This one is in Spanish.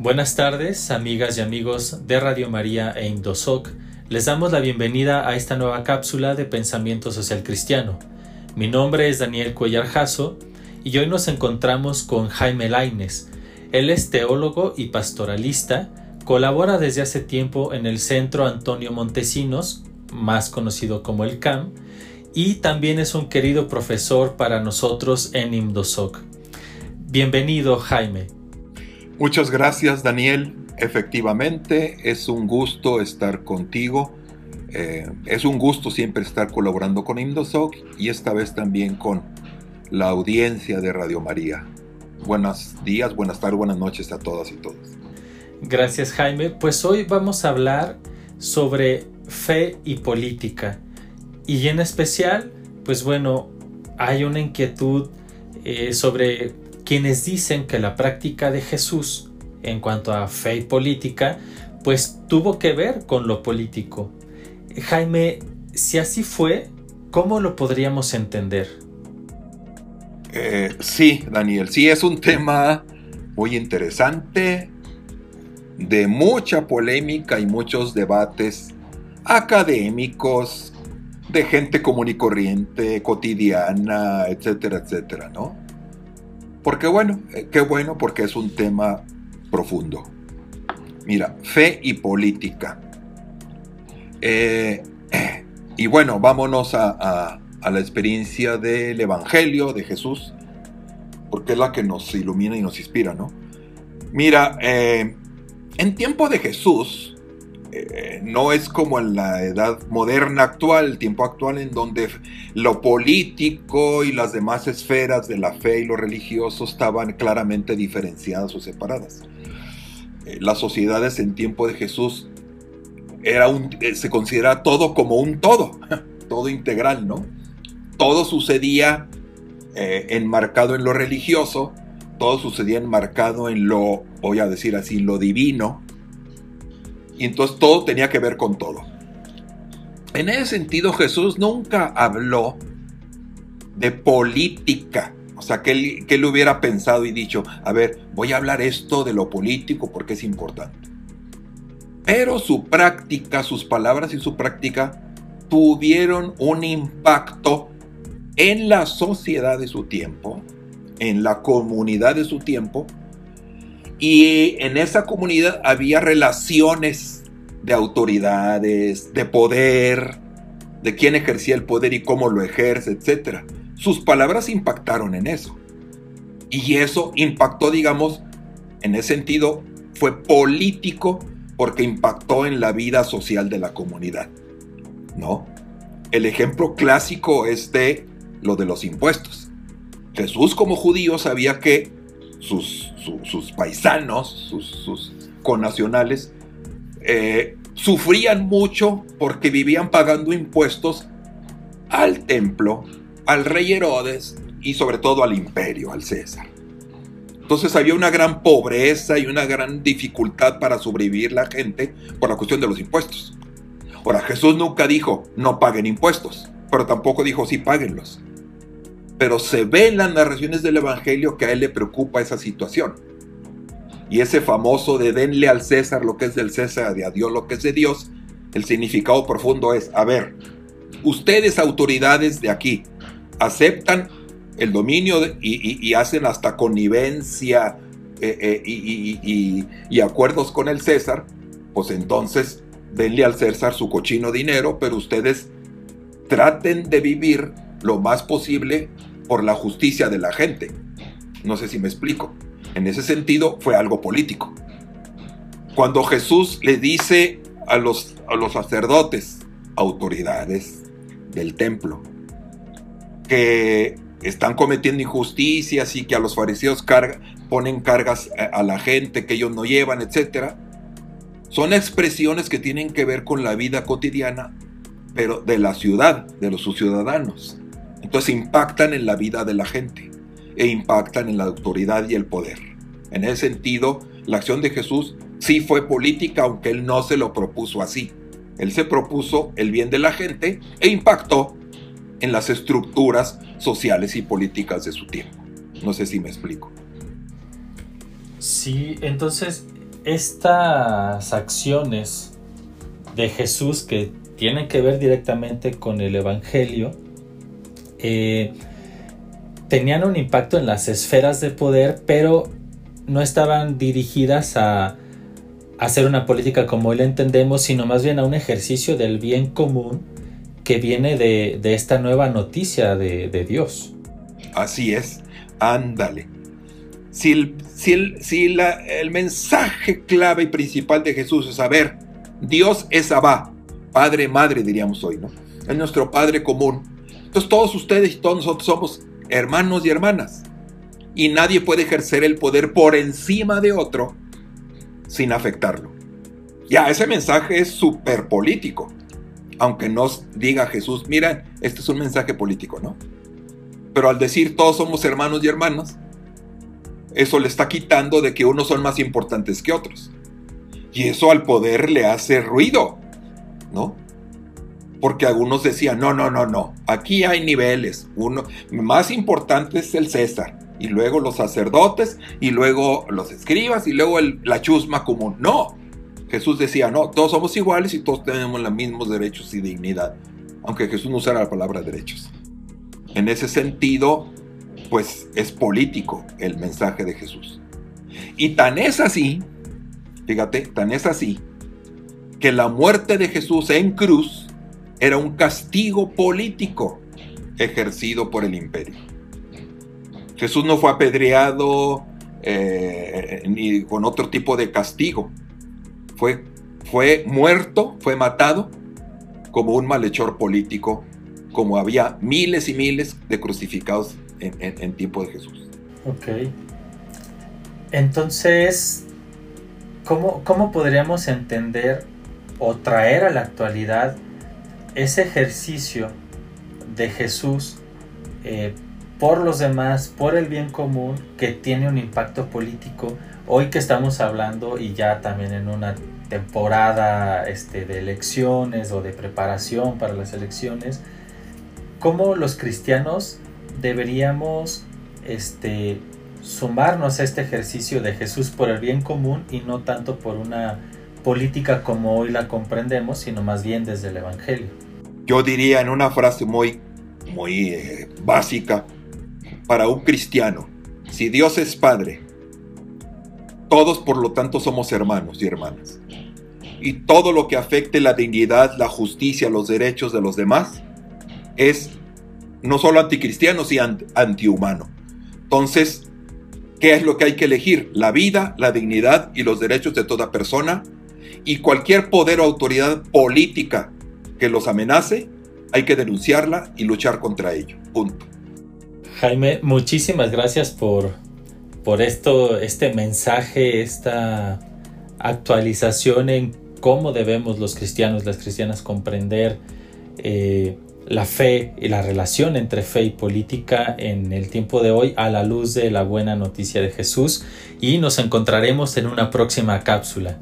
Buenas tardes, amigas y amigos de Radio María e Indosoc. Les damos la bienvenida a esta nueva cápsula de pensamiento social cristiano. Mi nombre es Daniel Cuellar Jasso y hoy nos encontramos con Jaime Laines. Él es teólogo y pastoralista, colabora desde hace tiempo en el Centro Antonio Montesinos, más conocido como el CAM, y también es un querido profesor para nosotros en IMDOSOC. Bienvenido, Jaime. Muchas gracias, Daniel. Efectivamente, es un gusto estar contigo. Eh, es un gusto siempre estar colaborando con IMDOSOC y esta vez también con la audiencia de Radio María. Buenos días, buenas tardes, buenas noches a todas y todos. Gracias Jaime. Pues hoy vamos a hablar sobre fe y política. Y en especial, pues bueno, hay una inquietud eh, sobre quienes dicen que la práctica de Jesús en cuanto a fe y política, pues tuvo que ver con lo político. Jaime, si así fue, ¿cómo lo podríamos entender? Eh, sí, Daniel, sí es un tema muy interesante, de mucha polémica y muchos debates académicos, de gente común y corriente, cotidiana, etcétera, etcétera, ¿no? Porque bueno, eh, qué bueno porque es un tema profundo. Mira, fe y política. Eh, y bueno, vámonos a, la experiencia del Evangelio de Jesús, porque es la que nos ilumina y nos inspira, ¿no? Mira, eh, en tiempo de Jesús, eh, no es como en la edad moderna actual, el tiempo actual en donde lo político y las demás esferas de la fe y lo religioso estaban claramente diferenciadas o separadas. Eh, las sociedades en tiempo de Jesús era un, eh, se considera todo como un todo, todo integral, ¿no? Todo sucedía enmarcado en lo religioso, todo sucedía enmarcado en lo, voy a decir así, lo divino, y entonces todo tenía que ver con todo. En ese sentido Jesús nunca habló de política. O sea, que él, que él hubiera pensado y dicho, a ver, voy a hablar esto de lo político porque es importante. Pero su práctica, sus palabras y su práctica tuvieron un impacto en la sociedad de su tiempo, en la comunidad de su tiempo, y en esa comunidad había relaciones de autoridades, de poder, de quién ejercía el poder y cómo lo ejerce, etc. Sus palabras impactaron en eso. Y eso impactó, digamos, en ese sentido, fue político porque impactó en la vida social de la comunidad. ¿No? El ejemplo clásico es de lo de los impuestos. Jesús como judío sabía que sus, sus paisanos, sus, sus connacionales, eh, sufrían mucho porque vivían pagando impuestos al templo, al rey Herodes y sobre todo al imperio, al César. Entonces había una gran pobreza y una gran dificultad para sobrevivir la gente por la cuestión de los impuestos. Ahora, Jesús nunca dijo no paguen impuestos, pero tampoco dijo sí páguenlos pero se ve en las narraciones del Evangelio que a él le preocupa esa situación. Y ese famoso de denle al César lo que es del César y a Dios lo que es de Dios, el significado profundo es, a ver, ustedes autoridades de aquí aceptan el dominio y, hacen hasta connivencia eh, eh, y, y acuerdos con el César, pues entonces denle al César su cochino dinero, pero ustedes traten de vivir lo más posible por la justicia de la gente. No sé si me explico. En ese sentido fue algo político. Cuando Jesús le dice a los, a los sacerdotes, autoridades del templo, que están cometiendo injusticias y que a los fariseos ponen cargas a, la gente que ellos no llevan, etc. Son expresiones que tienen que ver con la vida cotidiana, pero de la ciudad, de los ciudadanos. Entonces impactan en la vida de la gente e impactan en la autoridad y el poder. En ese sentido, la acción de Jesús sí fue política, aunque él no se lo propuso así. Él se propuso el bien de la gente e impactó en las estructuras sociales y políticas de su tiempo. No sé si me explico. Sí, entonces estas acciones de Jesús que tienen que ver directamente con el Evangelio, eh, tenían un impacto en las esferas de poder, pero no estaban dirigidas a hacer una política como hoy entendemos, sino más bien a un ejercicio del bien común que viene de, esta nueva noticia de, Dios. Así es, ándale. Si, el, mensaje clave y principal de Jesús es saber, Dios es Abba, Padre, Madre diríamos hoy, ¿no? Es nuestro Padre común. Entonces todos ustedes y todos nosotros somos hermanos y hermanas. Y nadie puede ejercer el poder por encima de otro sin afectarlo. Ya, ese mensaje es súper político. Aunque nos diga Jesús, mira, este es un mensaje político, ¿no? Pero al decir todos somos hermanos y hermanas, eso le está quitando de que unos son más importantes que otros. Y eso al poder le hace ruido, ¿no? Porque algunos decían, no, no, no, no, aquí hay niveles. Uno más importante es el César y luego los sacerdotes, y luego los escribas, y luego la chusma común. No, Jesús decía, no, todos somos iguales y todos tenemos los mismos derechos y dignidad, aunque Jesús no usara la palabra derechos. En ese sentido, pues es político el mensaje de Jesús. Y tan es así, fíjate, tan es así, que la muerte de Jesús en cruz era un castigo político ejercido por el imperio. Jesús no fue apedreado eh, ni con otro tipo de castigo. Fue, fue muerto, fue matado como un malhechor político, como había miles y miles de crucificados en, tiempo de Jesús. Ok. Entonces, ¿cómo, ¿cómo podríamos entender o traer a la actualidad ese ejercicio de Jesús eh, por los demás, por el bien común, que tiene un impacto político. Hoy que estamos hablando y ya también en una temporada este, de elecciones o de preparación para las elecciones, ¿cómo los cristianos deberíamos este, sumarnos a este ejercicio de Jesús por el bien común y no tanto por una política como hoy la comprendemos, sino más bien desde el Evangelio? Yo diría en una frase muy, muy eh, básica, para un cristiano, si Dios es Padre, todos por lo tanto somos hermanos y hermanas. Y todo lo que afecte la dignidad, la justicia, los derechos de los demás, es no solo anticristiano, sino antihumano. Entonces, ¿qué es lo que hay que elegir? La vida, la dignidad y los derechos de toda persona. Y cualquier poder o autoridad política que los amenace, hay que denunciarla y luchar contra ello. Punto. Jaime, muchísimas gracias por, por esto, este mensaje, esta actualización en cómo debemos los cristianos, las cristianas comprender eh, la fe y la relación entre fe y política en el tiempo de hoy a la luz de la buena noticia de Jesús y nos encontraremos en una próxima cápsula.